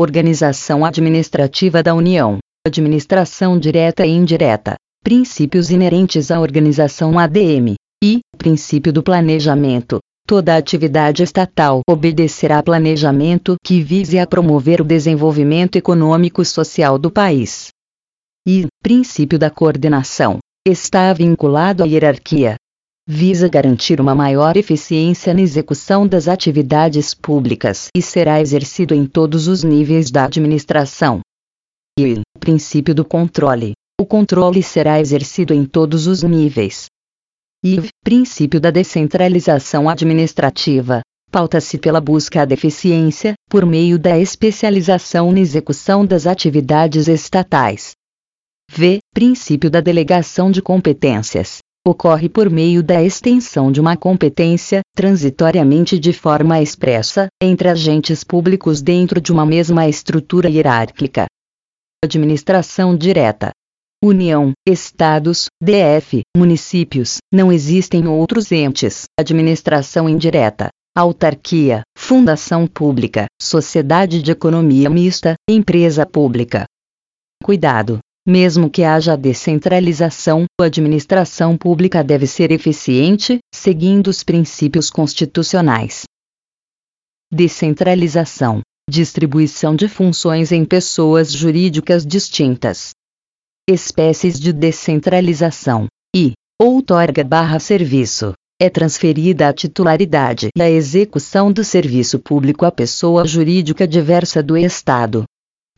Organização administrativa da União. Administração direta e indireta. Princípios inerentes à organização ADM. E, princípio do planejamento. Toda atividade estatal obedecerá a planejamento que vise a promover o desenvolvimento econômico e social do país. E, princípio da coordenação. Está vinculado à hierarquia. Visa garantir uma maior eficiência na execução das atividades públicas e será exercido em todos os níveis da administração. E, princípio do controle. O controle será exercido em todos os níveis, IV, princípio da descentralização administrativa, pauta-se pela busca da eficiência, por meio da especialização na execução das atividades estatais. V, princípio da delegação de competências, ocorre por meio da extensão de uma competência, transitoriamente de forma expressa, entre agentes públicos dentro de uma mesma estrutura hierárquica. Administração direta União, Estados, DF, municípios, não existem outros entes, administração indireta, autarquia, fundação pública, sociedade de economia mista, empresa pública. Cuidado! Mesmo que haja descentralização, a administração pública deve ser eficiente, seguindo os princípios constitucionais. Descentralização distribuição de funções em pessoas jurídicas distintas espécies de descentralização, e outorga barra serviço. É transferida a titularidade e a execução do serviço público à pessoa jurídica diversa do Estado.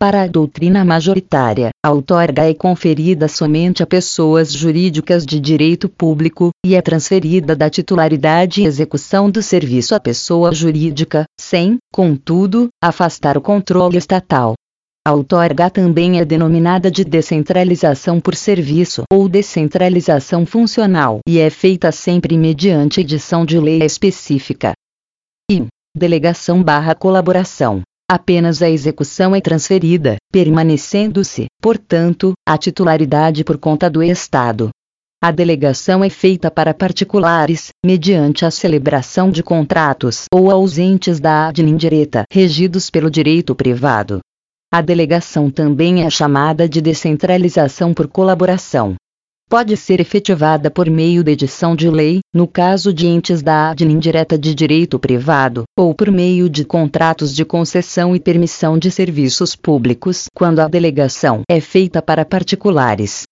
Para a doutrina majoritária, a outorga é conferida somente a pessoas jurídicas de direito público, e é transferida da titularidade e execução do serviço à pessoa jurídica, sem, contudo, afastar o controle estatal. A outorga também é denominada de descentralização por serviço ou descentralização funcional e é feita sempre mediante edição de lei específica. E delegação barra colaboração. Apenas a execução é transferida, permanecendo-se, portanto, a titularidade por conta do Estado. A delegação é feita para particulares, mediante a celebração de contratos ou ausentes da ad indireta regidos pelo direito privado. A delegação também é chamada de descentralização por colaboração. Pode ser efetivada por meio de edição de lei, no caso de entes da ADN indireta de direito privado, ou por meio de contratos de concessão e permissão de serviços públicos, quando a delegação é feita para particulares.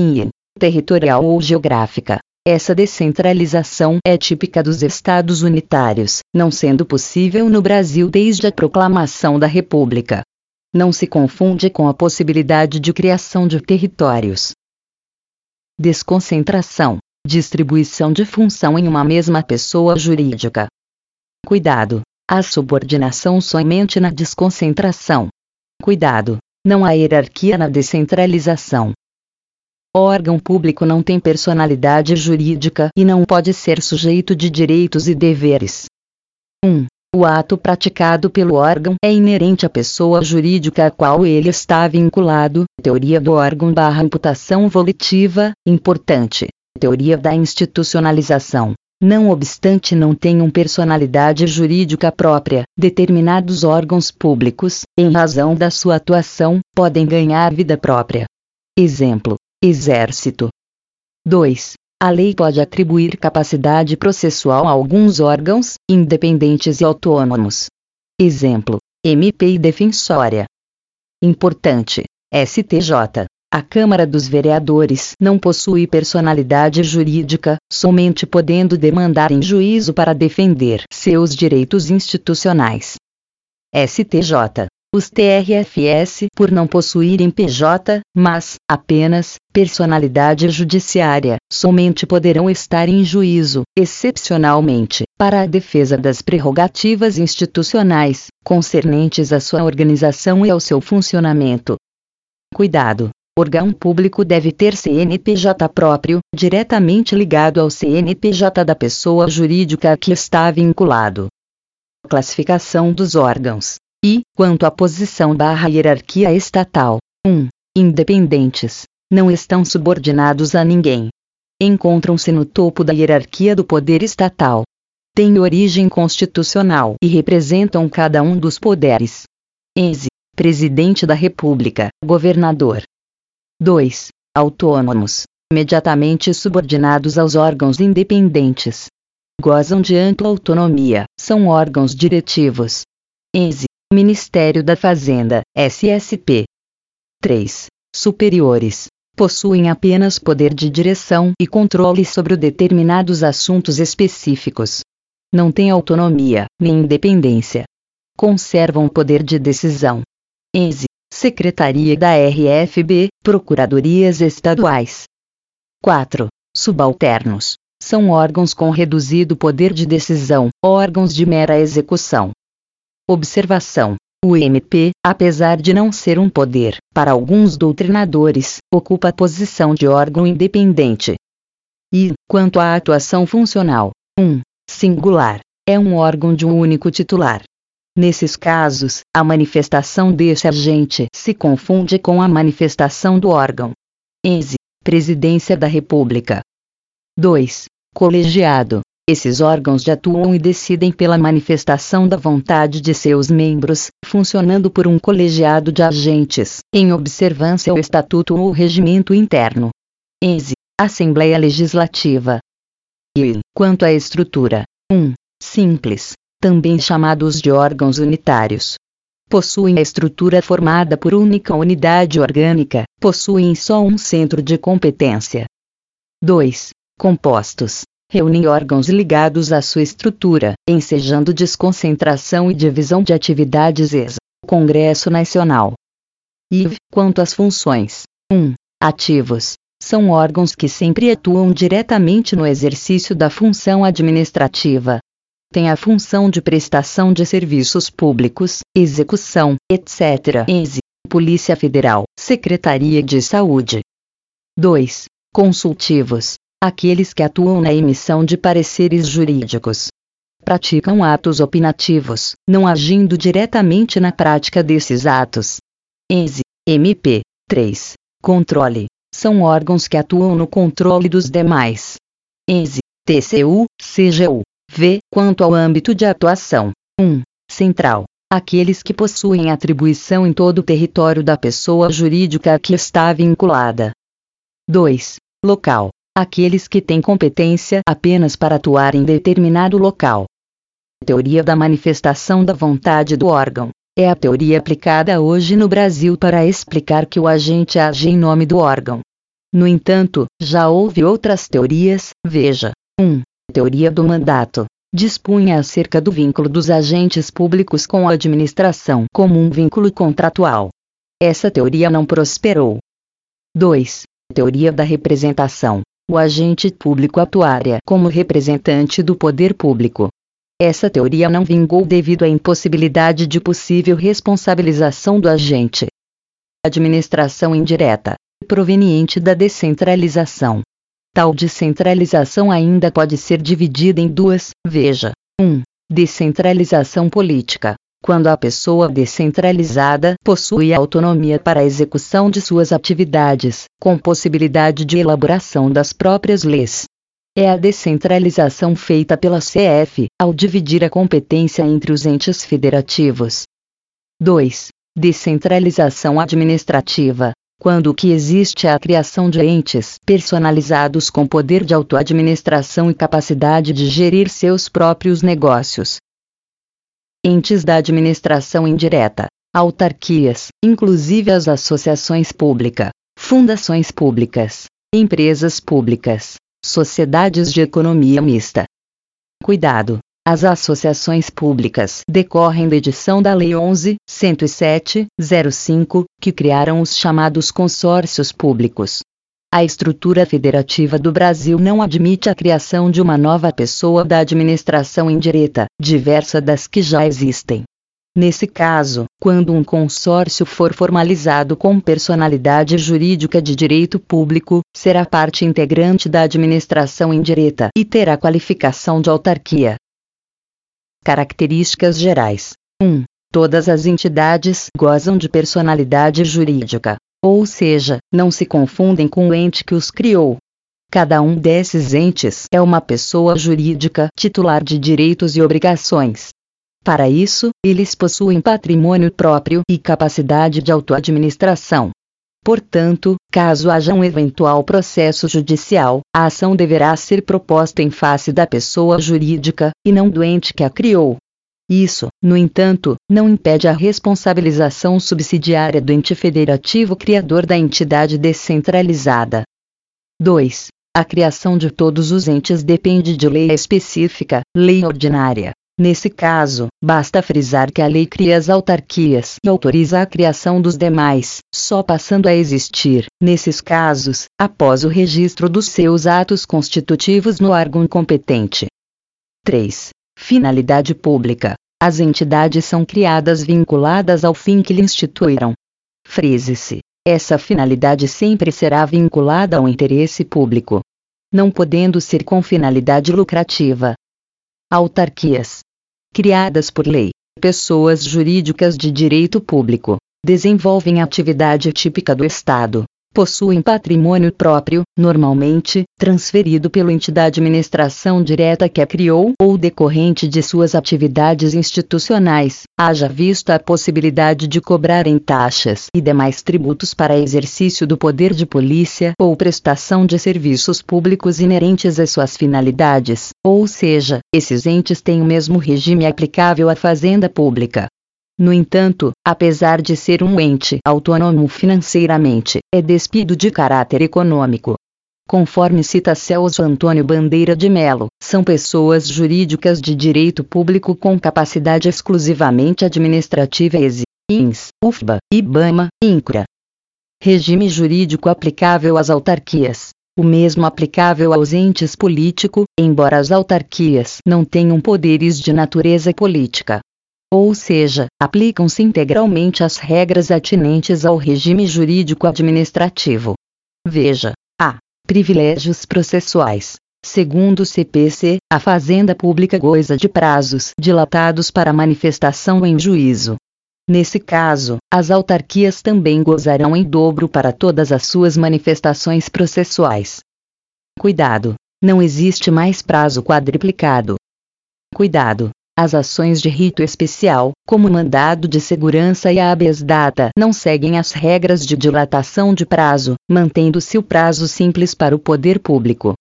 I. Territorial ou geográfica. Essa descentralização é típica dos estados unitários, não sendo possível no Brasil desde a proclamação da República não se confunde com a possibilidade de criação de territórios. Desconcentração distribuição de função em uma mesma pessoa jurídica. Cuidado! Há subordinação somente na desconcentração. Cuidado! Não há hierarquia na descentralização. O órgão público não tem personalidade jurídica e não pode ser sujeito de direitos e deveres. 1. O ato praticado pelo órgão é inerente à pessoa jurídica a qual ele está vinculado. Teoria do órgão barra imputação volitiva, importante. Teoria da institucionalização. Não obstante não tenham personalidade jurídica própria, determinados órgãos públicos, em razão da sua atuação, podem ganhar vida própria. Exemplo: Exército. 2. A lei pode atribuir capacidade processual a alguns órgãos, independentes e autônomos. Exemplo: MP e Defensória. Importante: STJ. A Câmara dos Vereadores não possui personalidade jurídica, somente podendo demandar em juízo para defender seus direitos institucionais. STJ os TRFS, por não possuírem PJ, mas, apenas, personalidade judiciária, somente poderão estar em juízo, excepcionalmente, para a defesa das prerrogativas institucionais, concernentes à sua organização e ao seu funcionamento. Cuidado! Órgão público deve ter CNPJ próprio, diretamente ligado ao CNPJ da pessoa jurídica a que está vinculado. Classificação dos órgãos. E, quanto à posição barra hierarquia estatal, 1. Um, independentes. Não estão subordinados a ninguém. Encontram-se no topo da hierarquia do poder estatal. Têm origem constitucional e representam cada um dos poderes. Ense. Presidente da República, governador. 2. Autônomos, imediatamente subordinados aos órgãos independentes. Gozam de ampla autonomia, são órgãos diretivos. Ense. Ministério da Fazenda, SSP. 3. Superiores, possuem apenas poder de direção e controle sobre determinados assuntos específicos. Não têm autonomia, nem independência. Conservam poder de decisão. ENSE, Secretaria da RFB, Procuradorias Estaduais. 4. Subalternos. São órgãos com reduzido poder de decisão, órgãos de mera execução. Observação: o MP, apesar de não ser um poder, para alguns doutrinadores, ocupa a posição de órgão independente. E, quanto à atuação funcional, um singular é um órgão de um único titular. Nesses casos, a manifestação desse agente se confunde com a manifestação do órgão. Ense, Presidência da República. 2. Colegiado esses órgãos atuam e decidem pela manifestação da vontade de seus membros, funcionando por um colegiado de agentes, em observância ao estatuto ou regimento interno. ENSE, Assembleia Legislativa. E, quanto à estrutura, 1. Um, simples, também chamados de órgãos unitários. Possuem a estrutura formada por única unidade orgânica, possuem só um centro de competência. 2. Compostos, reúnem órgãos ligados à sua estrutura, ensejando desconcentração e divisão de atividades ex. Congresso Nacional. IV. Quanto às funções. 1. Ativos. São órgãos que sempre atuam diretamente no exercício da função administrativa. Tem a função de prestação de serviços públicos, execução, etc. ESE, Polícia Federal, Secretaria de Saúde. 2. Consultivos aqueles que atuam na emissão de pareceres jurídicos. Praticam atos opinativos, não agindo diretamente na prática desses atos. ENSE, MP. 3. Controle. São órgãos que atuam no controle dos demais. ENSE, TCU, CGU. V. Quanto ao âmbito de atuação. 1. Central. Aqueles que possuem atribuição em todo o território da pessoa jurídica a que está vinculada. 2. Local aqueles que têm competência apenas para atuar em determinado local. Teoria da manifestação da vontade do órgão. É a teoria aplicada hoje no Brasil para explicar que o agente age em nome do órgão. No entanto, já houve outras teorias, veja. 1. Teoria do mandato. Dispunha acerca do vínculo dos agentes públicos com a administração como um vínculo contratual. Essa teoria não prosperou. 2. Teoria da representação o agente público atuaria como representante do poder público. Essa teoria não vingou devido à impossibilidade de possível responsabilização do agente. Administração indireta, proveniente da descentralização. Tal descentralização ainda pode ser dividida em duas, veja. 1. Um, descentralização política, quando a pessoa descentralizada possui autonomia para a execução de suas atividades, com possibilidade de elaboração das próprias leis. É a descentralização feita pela CF, ao dividir a competência entre os entes federativos. 2. Descentralização administrativa, quando que existe é a criação de entes personalizados com poder de autoadministração e capacidade de gerir seus próprios negócios, entes da administração indireta, autarquias, inclusive as associações públicas, fundações públicas, empresas públicas, sociedades de economia mista. Cuidado! As associações públicas decorrem da edição da Lei 11.107.05, que criaram os chamados consórcios públicos. A estrutura federativa do Brasil não admite a criação de uma nova pessoa da administração indireta, diversa das que já existem. Nesse caso, quando um consórcio for formalizado com personalidade jurídica de direito público, será parte integrante da administração indireta e terá qualificação de autarquia. Características gerais: 1. Todas as entidades gozam de personalidade jurídica. Ou seja, não se confundem com o ente que os criou. Cada um desses entes é uma pessoa jurídica titular de direitos e obrigações. Para isso, eles possuem patrimônio próprio e capacidade de autoadministração. Portanto, caso haja um eventual processo judicial, a ação deverá ser proposta em face da pessoa jurídica, e não do ente que a criou. Isso, no entanto, não impede a responsabilização subsidiária do ente federativo criador da entidade descentralizada. 2. A criação de todos os entes depende de lei específica, lei ordinária. Nesse caso, basta frisar que a lei cria as autarquias e autoriza a criação dos demais, só passando a existir, nesses casos, após o registro dos seus atos constitutivos no órgão competente. 3. Finalidade pública. As entidades são criadas vinculadas ao fim que lhe instituíram. Frise-se. Essa finalidade sempre será vinculada ao interesse público, não podendo ser com finalidade lucrativa. Autarquias criadas por lei, pessoas jurídicas de direito público, desenvolvem atividade típica do Estado, possuem patrimônio próprio, normalmente, transferido pelo ente da administração direta que a criou ou decorrente de suas atividades institucionais, haja visto a possibilidade de cobrarem taxas e demais tributos para exercício do poder de polícia ou prestação de serviços públicos inerentes às suas finalidades, ou seja, esses entes têm o mesmo regime aplicável à fazenda pública. No entanto, apesar de ser um ente autônomo financeiramente, é despido de caráter econômico. Conforme cita Celso Antônio Bandeira de Melo, são pessoas jurídicas de direito público com capacidade exclusivamente administrativa ESI, INS, UFBA, IBAMA, INCRA. Regime jurídico aplicável às autarquias. O mesmo aplicável aos entes político, embora as autarquias não tenham poderes de natureza política ou seja, aplicam-se integralmente as regras atinentes ao regime jurídico administrativo. Veja: a. Privilégios processuais. Segundo o CPC, a Fazenda Pública goza de prazos dilatados para manifestação em juízo. Nesse caso, as autarquias também gozarão em dobro para todas as suas manifestações processuais. Cuidado! Não existe mais prazo quadriplicado. Cuidado! As ações de rito especial, como mandado de segurança e habeas data, não seguem as regras de dilatação de prazo, mantendo-se o prazo simples para o poder público.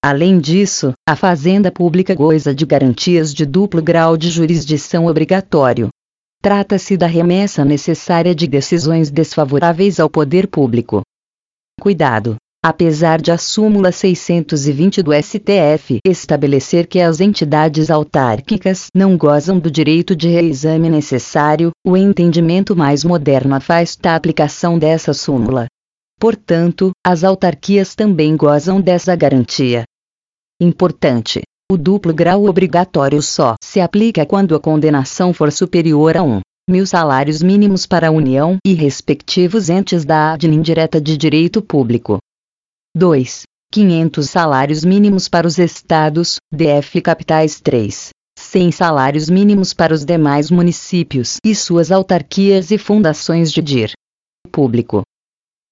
Além disso, a Fazenda Pública goza de garantias de duplo grau de jurisdição obrigatório. Trata-se da remessa necessária de decisões desfavoráveis ao poder público. Cuidado! Apesar de a súmula 620 do STF estabelecer que as entidades autárquicas não gozam do direito de reexame necessário, o entendimento mais moderno afasta a aplicação dessa súmula. Portanto, as autarquias também gozam dessa garantia. Importante: o duplo grau obrigatório só se aplica quando a condenação for superior a 1 mil salários mínimos para a União e respectivos entes da ADN indireta de direito público. 2. 500 salários mínimos para os estados, DF capitais 3. 100 salários mínimos para os demais municípios e suas autarquias e fundações de DIR. Público.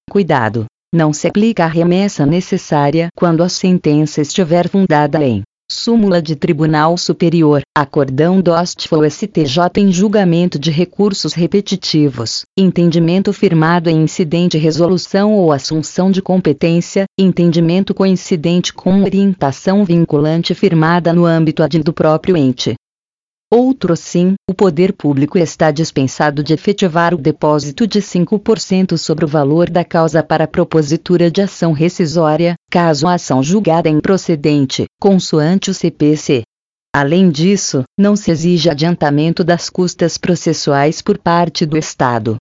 Cuidado! Não se aplica a remessa necessária quando a sentença estiver fundada em Súmula de Tribunal Superior, Acordão Dostfo STJ em julgamento de recursos repetitivos, entendimento firmado em incidente resolução ou assunção de competência, entendimento coincidente com orientação vinculante firmada no âmbito do próprio ente. Outro sim, o poder público está dispensado de efetivar o depósito de 5% sobre o valor da causa para propositura de ação rescisória, caso a ação julgada improcedente, consoante o CPC. Além disso, não se exige adiantamento das custas processuais por parte do Estado.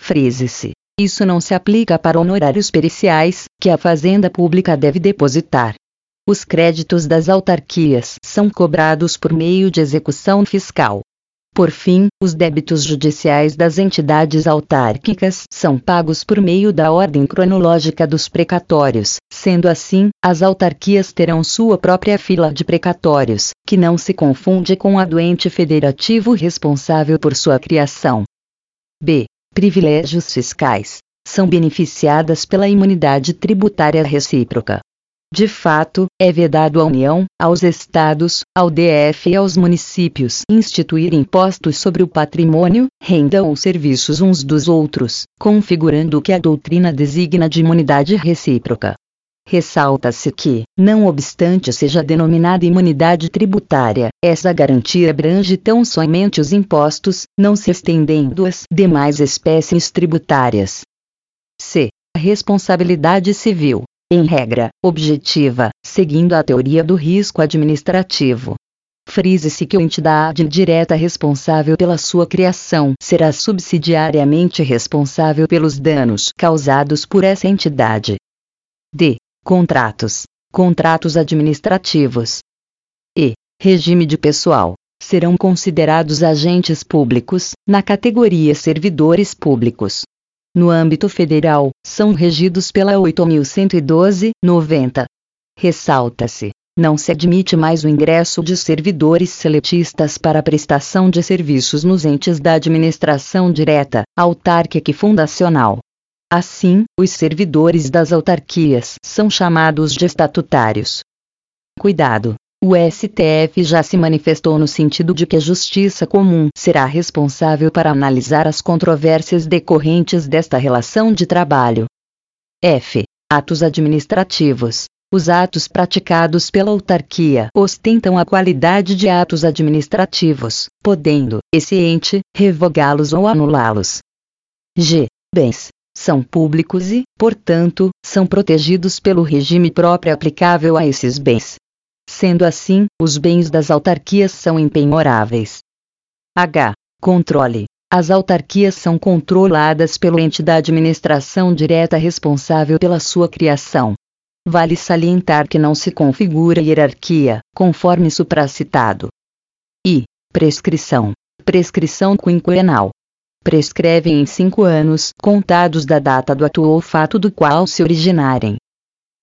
Frise-se. Isso não se aplica para honorários periciais, que a Fazenda Pública deve depositar. Os créditos das autarquias são cobrados por meio de execução fiscal. Por fim, os débitos judiciais das entidades autárquicas são pagos por meio da ordem cronológica dos precatórios. Sendo assim, as autarquias terão sua própria fila de precatórios, que não se confunde com a do ente federativo responsável por sua criação. B. Privilégios fiscais. São beneficiadas pela imunidade tributária recíproca De fato, é vedado à União, aos estados, ao DF e aos municípios instituir impostos sobre o patrimônio, renda ou serviços uns dos outros, configurando o que a doutrina designa de imunidade recíproca. Ressalta-se que, não obstante seja denominada imunidade tributária, essa garantia abrange tão somente os impostos, não se estendendo às demais espécies tributárias. C. Responsabilidade civil em regra, objetiva, seguindo a teoria do risco administrativo. Frise-se que a entidade direta responsável pela sua criação será subsidiariamente responsável pelos danos causados por essa entidade. D. Contratos. Contratos administrativos. E. Regime de pessoal. Serão considerados agentes públicos, na categoria servidores públicos, no âmbito federal, são regidos pela 8.112-90. Ressalta-se. Não se admite mais o ingresso de servidores seletistas para prestação de serviços nos entes da administração direta, autárquica e fundacional. Assim, os servidores das autarquias são chamados de estatutários. Cuidado! O STF já se manifestou no sentido de que a Justiça Comum será responsável para analisar as controvérsias decorrentes desta relação de trabalho. F. Atos administrativos. Os atos praticados pela autarquia ostentam a qualidade de atos administrativos, podendo, esse ente, revogá-los ou anulá-los. G. Bens. São públicos e, portanto, são protegidos pelo regime próprio aplicável a esses bens. Sendo assim, os bens das autarquias são impenhoráveis. H. Controle. As autarquias são controladas pelo ente da administração direta responsável pela sua criação. Vale salientar que não se configura hierarquia, conforme supracitado. I. Prescrição. Prescrição quinquenal. Prescreve em cinco anos, contados da data do ato ou fato do qual se originarem.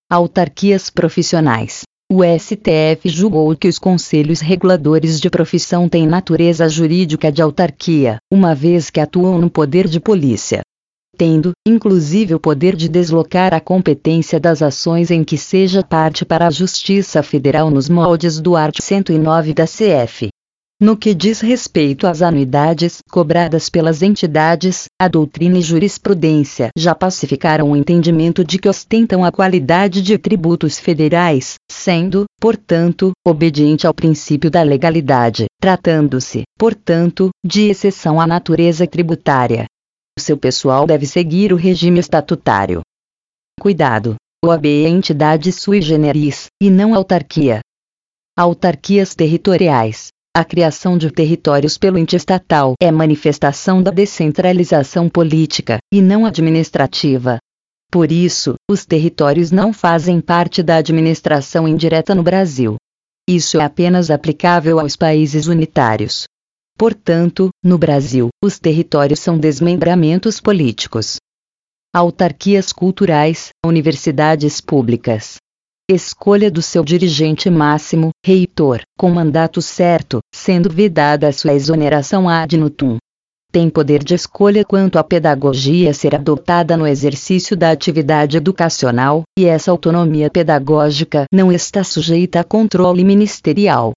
Autarquias profissionais. O STF julgou que os conselhos reguladores de profissão têm natureza jurídica de autarquia, uma vez que atuam no poder de polícia. Tendo, inclusive, o poder de deslocar a competência das ações em que seja parte para a Justiça Federal nos moldes do art. 109 da CF. No que diz respeito às anuidades cobradas pelas entidades, a doutrina e jurisprudência já pacificaram o entendimento de que ostentam a qualidade de tributos federais, sendo, portanto, obediente ao princípio da legalidade, tratando-se, portanto, de exceção à natureza tributária. Seu pessoal deve seguir o regime estatutário. Cuidado! O AB é entidade sui generis, e não autarquia. Autarquias territoriais, a criação de territórios pelo ente estatal é manifestação da descentralização política, e não administrativa. Por isso, os territórios não fazem parte da administração indireta no Brasil. Isso é apenas aplicável aos países unitários. Portanto, no Brasil, os territórios são desmembramentos políticos. Autarquias culturais, universidades públicas, Escolha do seu dirigente máximo, reitor, com mandato certo, sendo vedada a sua exoneração ad nutum. Tem poder de escolha quanto à pedagogia a ser adotada no exercício da atividade educacional, e essa autonomia pedagógica não está sujeita a controle ministerial.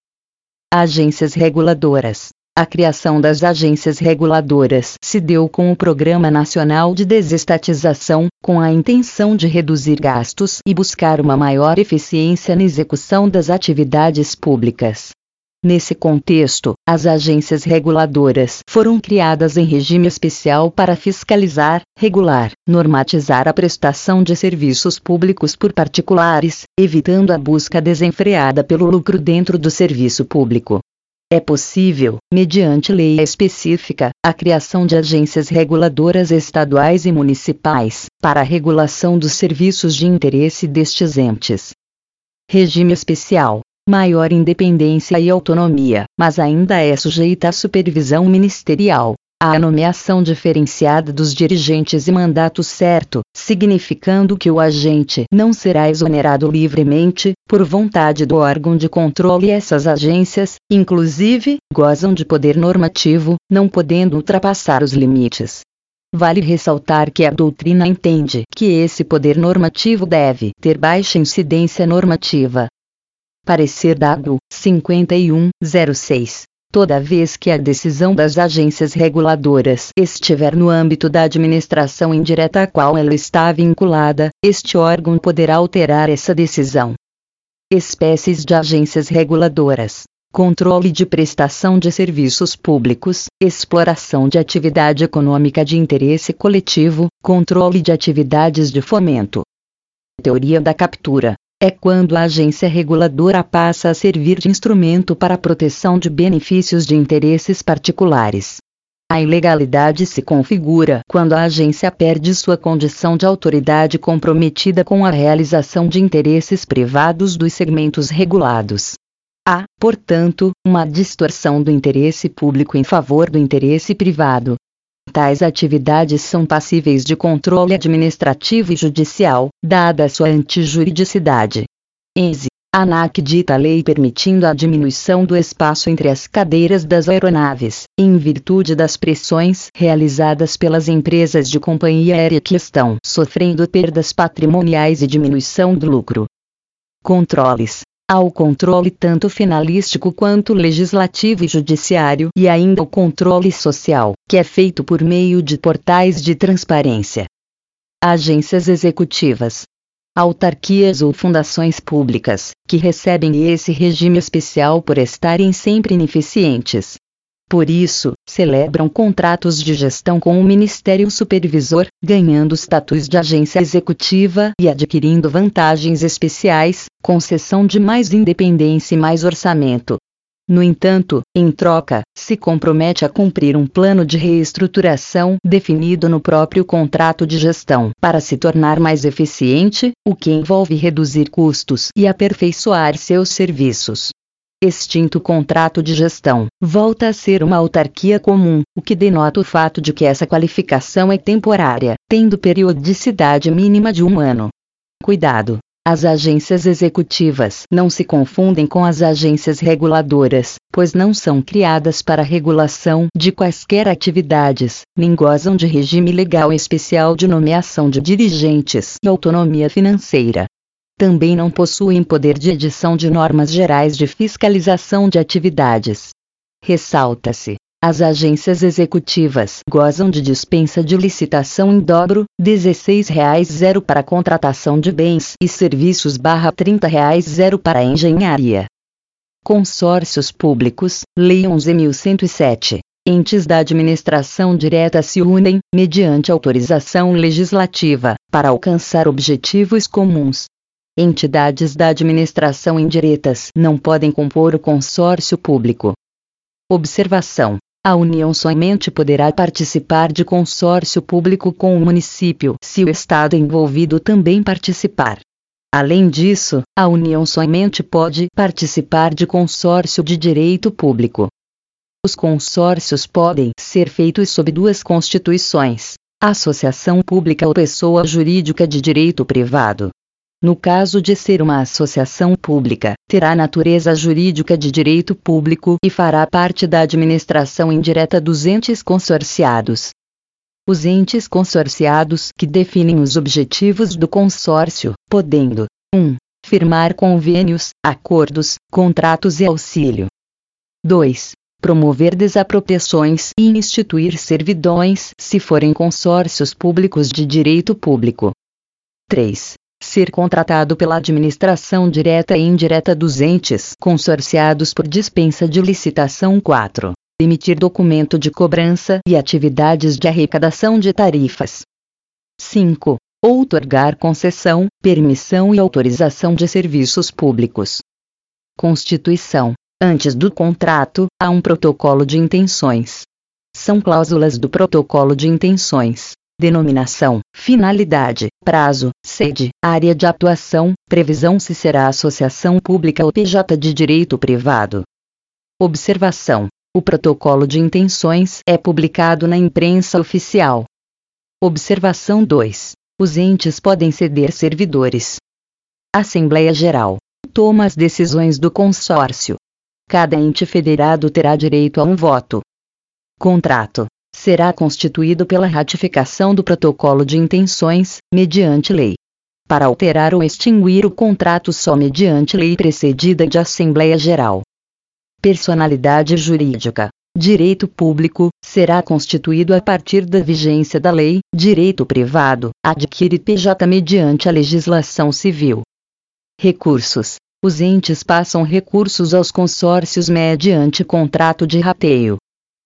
Agências reguladoras a criação das agências reguladoras se deu com o Programa Nacional de Desestatização, com a intenção de reduzir gastos e buscar uma maior eficiência na execução das atividades públicas. Nesse contexto, as agências reguladoras foram criadas em regime especial para fiscalizar, regular, normatizar a prestação de serviços públicos por particulares, evitando a busca desenfreada pelo lucro dentro do serviço público. É possível, mediante lei específica, a criação de agências reguladoras estaduais e municipais, para a regulação dos serviços de interesse destes entes. Regime especial. Maior independência e autonomia, mas ainda é sujeita à supervisão ministerial, a nomeação diferenciada dos dirigentes e mandato certo, significando que o agente não será exonerado livremente, por vontade do órgão de controle. Essas agências, inclusive, gozam de poder normativo, não podendo ultrapassar os limites. Vale ressaltar que a doutrina entende que esse poder normativo deve ter baixa incidência normativa. Parecer dado 5106. Toda vez que a decisão das agências reguladoras estiver no âmbito da administração indireta a qual ela está vinculada, este órgão poderá alterar essa decisão. Espécies de agências reguladoras controle de prestação de serviços públicos, exploração de atividade econômica de interesse coletivo, controle de atividades de fomento. Teoria da captura é quando a agência reguladora passa a servir de instrumento para a proteção de benefícios de interesses particulares. A ilegalidade se configura quando a agência perde sua condição de autoridade comprometida com a realização de interesses privados dos segmentos regulados. Há, portanto, uma distorção do interesse público em favor do interesse privado. Tais atividades são passíveis de controle administrativo e judicial, dada sua antijuridicidade. Enze. ANAC dita a lei permitindo a diminuição do espaço entre as cadeiras das aeronaves, em virtude das pressões realizadas pelas empresas de companhia aérea que estão sofrendo perdas patrimoniais e diminuição do lucro. Controles ao controle tanto finalístico quanto legislativo e judiciário e ainda o controle social, que é feito por meio de portais de transparência. Agências executivas, autarquias ou fundações públicas, que recebem esse regime especial por estarem sempre ineficientes, por isso, celebram contratos de gestão com o Ministério Supervisor, ganhando status de agência executiva e adquirindo vantagens especiais, concessão de mais independência e mais orçamento. No entanto, em troca, se compromete a cumprir um plano de reestruturação definido no próprio contrato de gestão para se tornar mais eficiente, o que envolve reduzir custos e aperfeiçoar seus serviços extinto contrato de gestão, volta a ser uma autarquia comum, o que denota o fato de que essa qualificação é temporária, tendo periodicidade mínima de um ano. Cuidado! As agências executivas não se confundem com as agências reguladoras, pois não são criadas para regulação de quaisquer atividades, nem gozam de regime legal especial de nomeação de dirigentes e autonomia financeira também não possuem poder de edição de normas gerais de fiscalização de atividades. Ressalta-se. As agências executivas gozam de dispensa de licitação em dobro, R$ 16,00 para contratação de bens e serviços barra R$ 30,00 para engenharia. Consórcios públicos, Lei 11.107. Entes da administração direta se unem, mediante autorização legislativa, para alcançar objetivos comuns, entidades da administração indiretas não podem compor o consórcio público. Observação: a União somente poderá participar de consórcio público com o município se o Estado envolvido também participar. Além disso, a União somente pode participar de consórcio de direito público. Os consórcios podem ser feitos sob duas constituições: associação pública ou pessoa jurídica de direito privado. No caso de ser uma associação pública, terá natureza jurídica de direito público e fará parte da administração indireta dos entes consorciados. Os entes consorciados que definem os objetivos do consórcio, podendo 1. Firmar convênios, acordos, contratos e auxílio. 2. Promover desapropriações e instituir servidões se forem consórcios públicos de direito público. 3 ser contratado pela administração direta e indireta dos entes consorciados por dispensa de licitação 4. Emitir documento de cobrança e atividades de arrecadação de tarifas. 5. Outorgar concessão, permissão e autorização de serviços públicos. Constituição. Antes do contrato, há um protocolo de intenções. São cláusulas do protocolo de intenções denominação, finalidade, prazo, sede, área de atuação, previsão se será associação pública ou PJ de direito privado. Observação: o protocolo de intenções é publicado na imprensa oficial. Observação 2: os entes podem ceder servidores. Assembleia Geral toma as decisões do consórcio. Cada ente federado terá direito a um voto. Contrato será constituído pela ratificação do protocolo de intenções, mediante lei. Para alterar ou extinguir o contrato só mediante lei precedida de Assembleia Geral. Personalidade jurídica. Direito público será constituído a partir da vigência da lei. Direito privado adquire PJ mediante a legislação civil. Recursos. Os entes passam recursos aos consórcios mediante contrato de rateio.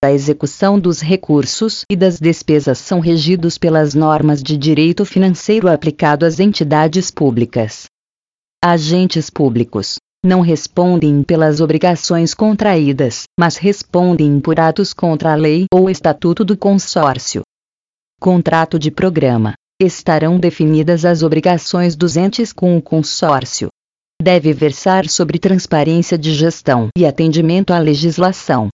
A execução dos recursos e das despesas são regidos pelas normas de direito financeiro aplicado às entidades públicas. Agentes públicos não respondem pelas obrigações contraídas, mas respondem por atos contra a lei ou estatuto do consórcio. Contrato de programa. Estarão definidas as obrigações dos entes com o consórcio. Deve versar sobre transparência de gestão e atendimento à legislação.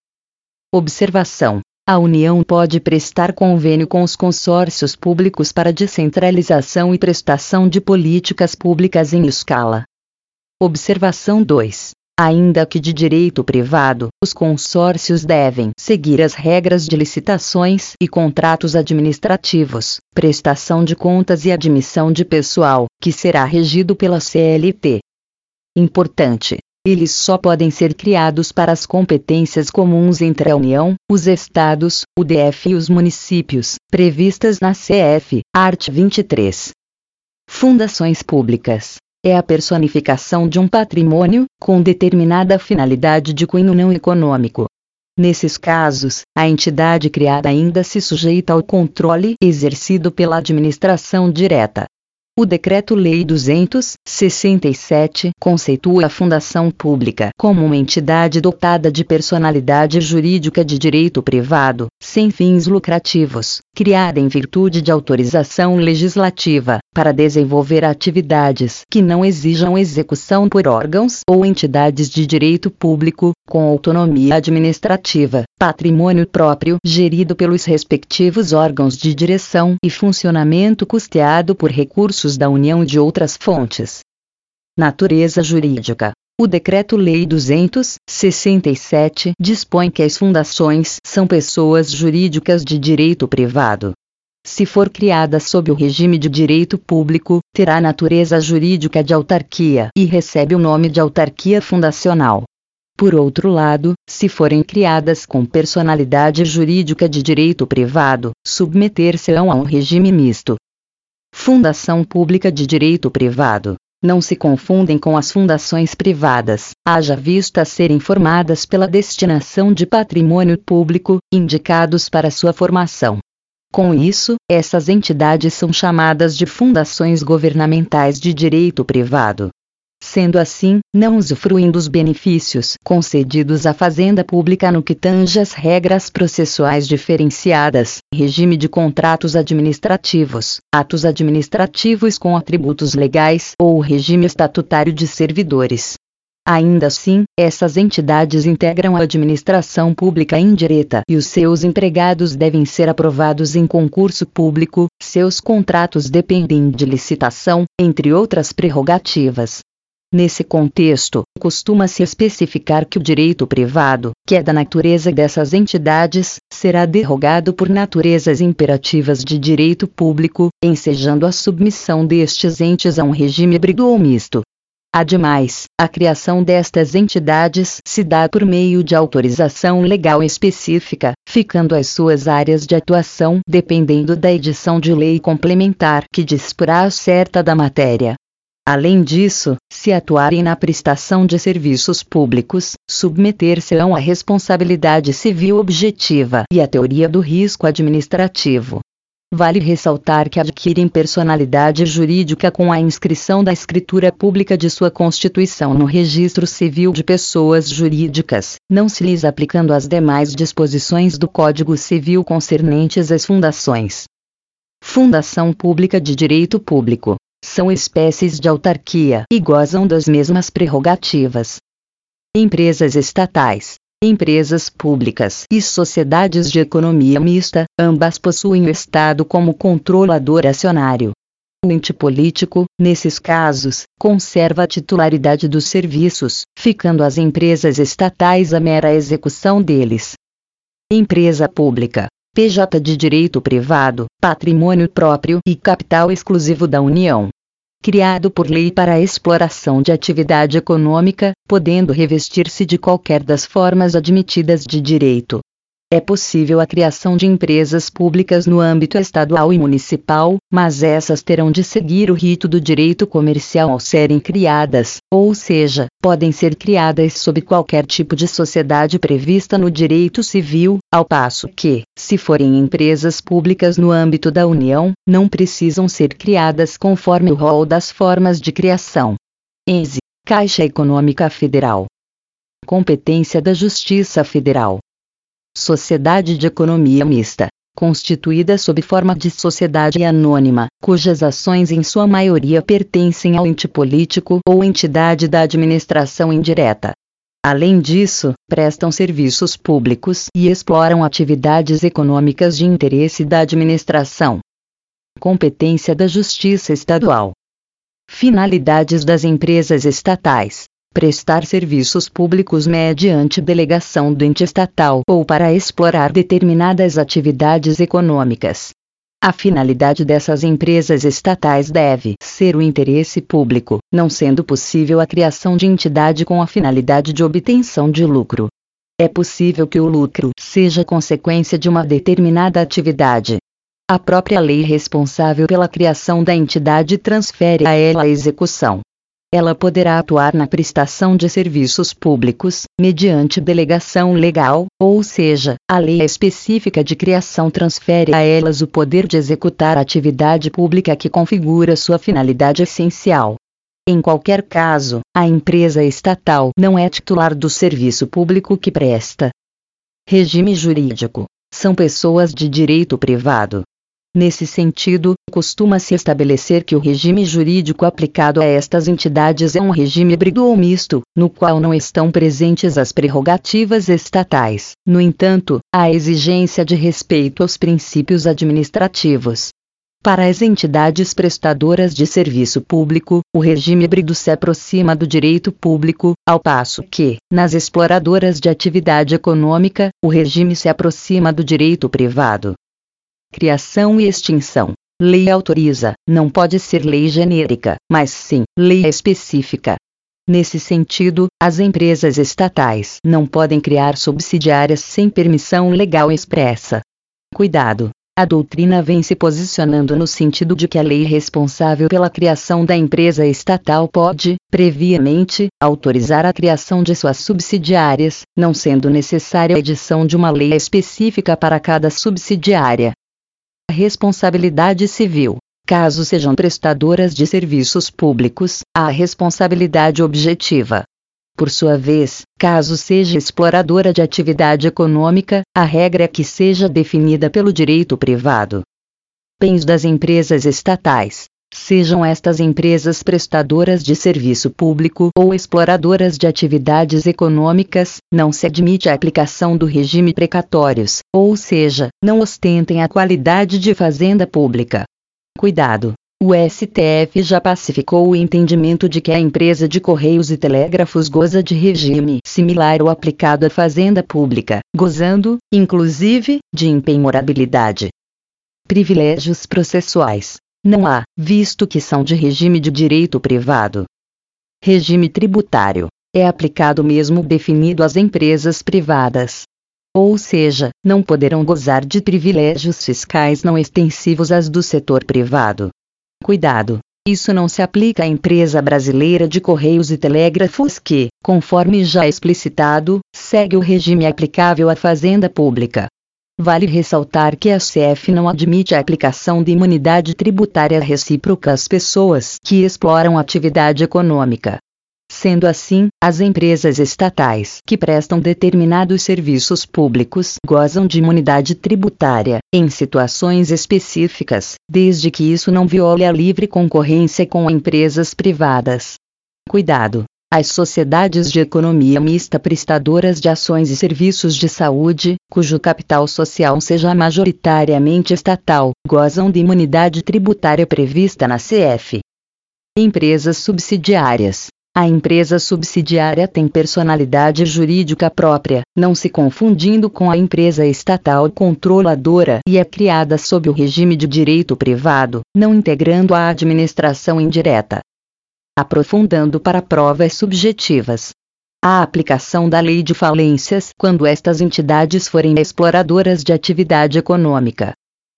Observação: a União pode prestar convênio com os consórcios públicos para descentralização e prestação de políticas públicas em escala Observação 2. Ainda que de direito privado, os consórcios devem seguir as regras de licitações e contratos administrativos, prestação de contas e admissão de pessoal, que será regido pela CLT. Importante: eles só podem ser criados para as competências comuns entre a União, os Estados, o DF e os municípios, previstas na CF, art. 23. Fundações públicas é a personificação de um patrimônio, com determinada finalidade de cunho não econômico. Nesses casos, a entidade criada ainda se sujeita ao controle exercido pela administração direta. O Decreto-Lei 267 conceitua a fundação pública como uma entidade dotada de personalidade jurídica de direito privado, sem fins lucrativos, criada em virtude de autorização legislativa, para desenvolver atividades que não exijam execução por órgãos ou entidades de direito público, com autonomia administrativa, patrimônio próprio gerido pelos respectivos órgãos de direção e funcionamento custeado por recursos da União de outras fontes. Natureza jurídica. O Decreto-Lei 267 dispõe que as fundações são pessoas jurídicas de direito privado. Se for criada sob o regime de direito público, terá natureza jurídica de autarquia e recebe o nome de autarquia fundacional. Por outro lado, se forem criadas com personalidade jurídica de direito privado, submeter-se-ão a um regime misto. Fundação Pública de Direito Privado. Não se confundem com as fundações privadas, haja vista serem formadas pela destinação de patrimônio público, indicados para sua formação. Com isso, essas entidades são chamadas de fundações governamentais de direito privado. Sendo assim, não usufruem dos benefícios concedidos à Fazenda Pública no que tange às regras processuais diferenciadas, regime de contratos administrativos, atos administrativos com atributos legais ou regime estatutário de servidores. Ainda assim, essas entidades integram a administração pública indireta e os seus empregados devem ser aprovados em concurso público, seus contratos dependem de licitação, entre outras prerrogativas. Nesse contexto, costuma-se especificar que o direito privado, que é da natureza dessas entidades, será derrogado por naturezas imperativas de direito público, ensejando a submissão destes entes a um regime híbrido ou misto. Ademais, a criação destas entidades se dá por meio de autorização legal específica, ficando as suas áreas de atuação dependendo da edição de lei complementar que disporá certa da matéria. Além disso, se atuarem na prestação de serviços públicos, submeter-se-ão à responsabilidade civil objetiva e à teoria do risco administrativo. Vale ressaltar que adquirem personalidade jurídica com a inscrição da escritura pública de sua constituição no Registro Civil de Pessoas Jurídicas, não se lhes aplicando as demais disposições do Código Civil concernentes às fundações. Fundação Pública de Direito Público são espécies de autarquia e gozam das mesmas prerrogativas. Empresas estatais, empresas públicas e sociedades de economia mista, ambas possuem o Estado como controlador acionário. O ente político, nesses casos, conserva a titularidade dos serviços, ficando às empresas estatais a mera execução deles. Empresa pública PJ de direito privado, patrimônio próprio e capital exclusivo da União. Criado por lei para a exploração de atividade econômica, podendo revestir-se de qualquer das formas admitidas de direito. É possível a criação de empresas públicas no âmbito estadual e municipal, mas essas terão de seguir o rito do direito comercial ao serem criadas, ou seja, podem ser criadas sob qualquer tipo de sociedade prevista no direito civil, ao passo que, se forem empresas públicas no âmbito da União, não precisam ser criadas conforme o rol das formas de criação. ENSE, Caixa Econômica Federal. Competência da Justiça Federal. Sociedade de Economia Mista, constituída sob forma de sociedade anônima, cujas ações em sua maioria pertencem ao ente político ou entidade da administração indireta. Além disso, prestam serviços públicos e exploram atividades econômicas de interesse da administração. Competência da Justiça Estadual. Finalidades das empresas estatais prestar serviços públicos mediante delegação do ente estatal ou para explorar determinadas atividades econômicas. A finalidade dessas empresas estatais deve ser o interesse público, não sendo possível a criação de entidade com a finalidade de obtenção de lucro. É possível que o lucro seja consequência de uma determinada atividade. A própria lei responsável pela criação da entidade transfere a ela a execução ela poderá atuar na prestação de serviços públicos, mediante delegação legal, ou seja, a lei específica de criação transfere a elas o poder de executar a atividade pública que configura sua finalidade essencial. Em qualquer caso, a empresa estatal não é titular do serviço público que presta. Regime jurídico: são pessoas de direito privado, Nesse sentido, costuma-se estabelecer que o regime jurídico aplicado a estas entidades é um regime híbrido ou misto, no qual não estão presentes as prerrogativas estatais. No entanto, há exigência de respeito aos princípios administrativos. Para as entidades prestadoras de serviço público, o regime híbrido se aproxima do direito público, ao passo que, nas exploradoras de atividade econômica, o regime se aproxima do direito privado. Criação e extinção. Lei autoriza, não pode ser lei genérica, mas sim, lei específica. Nesse sentido, as empresas estatais não podem criar subsidiárias sem permissão legal expressa. Cuidado! A doutrina vem se posicionando no sentido de que a lei responsável pela criação da empresa estatal pode, previamente, autorizar a criação de suas subsidiárias, não sendo necessária a edição de uma lei específica para cada subsidiária. Responsabilidade civil. Caso sejam prestadoras de serviços públicos, há responsabilidade objetiva. Por sua vez, caso seja exploradora de atividade econômica, a regra é que seja definida pelo direito privado. Bens das empresas estatais. Sejam estas empresas prestadoras de serviço público ou exploradoras de atividades econômicas, não se admite a aplicação do regime precatórios, ou seja, não ostentem a qualidade de fazenda pública. Cuidado! O STF já pacificou o entendimento de que a empresa de Correios e Telégrafos goza de regime similar ao aplicado à fazenda pública, gozando, inclusive, de impenhorabilidade. Privilégios processuais não há, visto que são de regime de direito privado. Regime tributário é aplicado mesmo definido às empresas privadas. Ou seja, não poderão gozar de privilégios fiscais não extensivos às do setor privado. Cuidado! Isso não se aplica à empresa brasileira de Correios e Telégrafos que, conforme já explicitado, segue o regime aplicável à fazenda pública. Vale ressaltar que a CF não admite a aplicação de imunidade tributária recíproca às pessoas que exploram atividade econômica. Sendo assim, as empresas estatais que prestam determinados serviços públicos gozam de imunidade tributária, em situações específicas, desde que isso não viole a livre concorrência com empresas privadas. Cuidado! As sociedades de economia mista prestadoras de ações e serviços de saúde, cujo capital social seja majoritariamente estatal, gozam de imunidade tributária prevista na CF. Empresas subsidiárias. A empresa subsidiária tem personalidade jurídica própria, não se confundindo com a empresa estatal controladora e é criada sob o regime de direito privado, não integrando a administração indireta. Aprofundando para provas subjetivas. A aplicação da lei de falências quando estas entidades forem exploradoras de atividade econômica,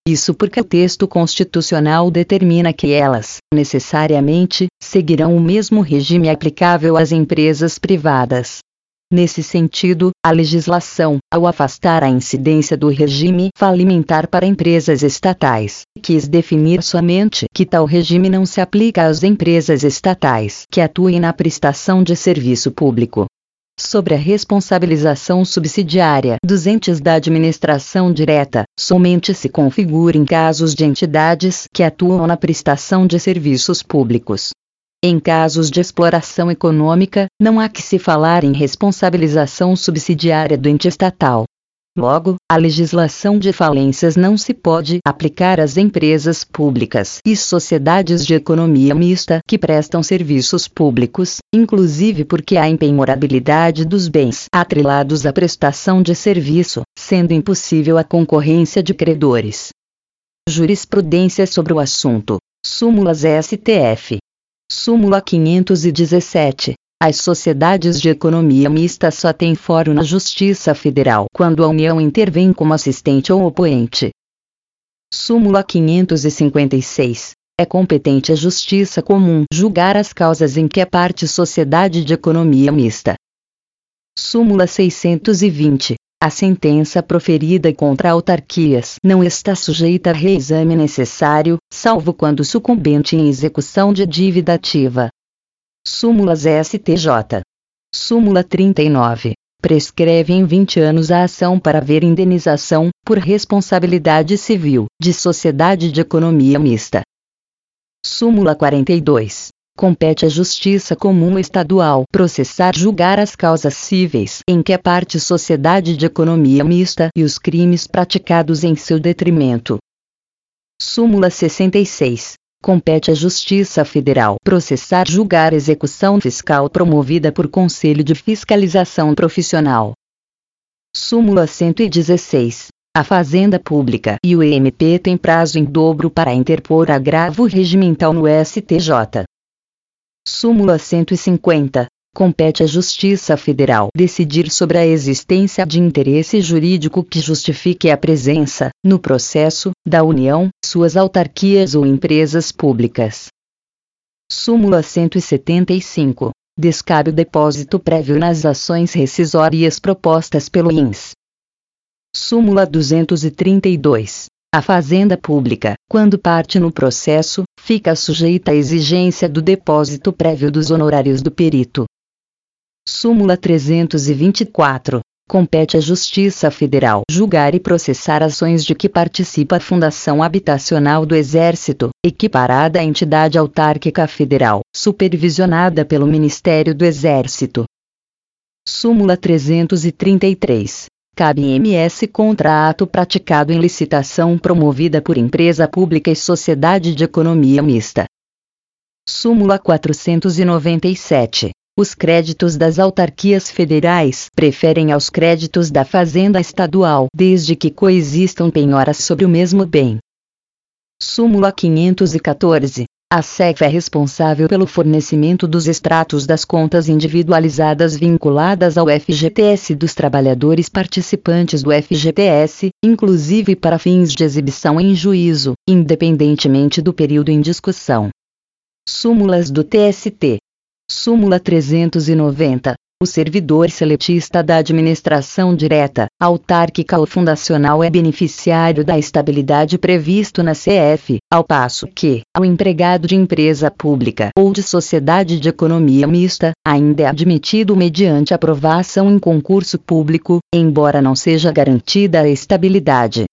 isso porque o texto constitucional determina que elas, necessariamente, seguirão o mesmo regime aplicável às empresas privadas. Nesse sentido, a legislação, ao afastar a incidência do regime falimentar para empresas estatais, quis definir somente que tal regime não se aplica às empresas estatais que atuem na prestação de serviço público, sobre a responsabilização subsidiária dos entes da administração direta, somente se configura em casos de entidades que atuam na prestação de serviços públicos. Em casos de exploração econômica, não há que se falar em responsabilização subsidiária do ente estatal, Logo, a legislação de falências não se pode aplicar às empresas públicas e sociedades de economia mista que prestam serviços públicos, inclusive porque há impenhorabilidade dos bens atrelados à prestação de serviço, sendo impossível a concorrência de credores. Jurisprudência sobre o assunto. Súmulas STF. Súmula 517. As sociedades de economia mista só têm fórum na Justiça Federal quando a União intervém como assistente ou opoente. Súmula 556. É competente a Justiça Comum julgar as causas em que a parte sociedade de economia mista. Súmula 620. A sentença proferida contra autarquias não está sujeita a reexame necessário, salvo quando sucumbente em execução de dívida ativa. Súmulas STJ. Súmula 39. Prescreve em 20 anos a ação para ver indenização, por responsabilidade civil, de sociedade de economia mista. Súmula 42. Compete à Justiça Comum Estadual processar julgar as causas cíveis em que a parte sociedade de economia mista e os crimes praticados em seu detrimento. Súmula 66 compete à Justiça Federal processar julgar execução fiscal promovida por Conselho de Fiscalização Profissional. Súmula 116. A Fazenda Pública e o EMP têm prazo em dobro para interpor agravo regimental no STJ. Súmula 150 compete à Justiça Federal decidir sobre a existência de interesse jurídico que justifique a presença, no processo, da União, suas autarquias ou empresas públicas. Súmula 175. Descabe o depósito prévio nas ações rescisórias propostas pelo INS. Súmula 232. A fazenda pública, quando parte no processo, fica sujeita à exigência do depósito prévio dos honorários do perito, Súmula 324. Compete à Justiça Federal julgar e processar ações de que participa a Fundação Habitacional do Exército, equiparada à entidade autárquica federal, supervisionada pelo Ministério do Exército. Súmula 333. Cabe MS contra ato praticado em licitação promovida por empresa pública e sociedade de economia mista. Súmula 497. Os créditos das autarquias federais preferem aos créditos da fazenda estadual, desde que coexistam penhoras sobre o mesmo bem. Súmula 514. A SEF é responsável pelo fornecimento dos extratos das contas individualizadas vinculadas ao FGTS dos trabalhadores participantes do FGTS, inclusive para fins de exibição em juízo, independentemente do período em discussão. Súmulas do TST. Súmula 390. O servidor seletista da administração direta, autárquica ou fundacional é beneficiário da estabilidade previsto na CF, ao passo que, ao empregado de empresa pública ou de sociedade de economia mista, ainda é admitido mediante aprovação em concurso público, embora não seja garantida a estabilidade.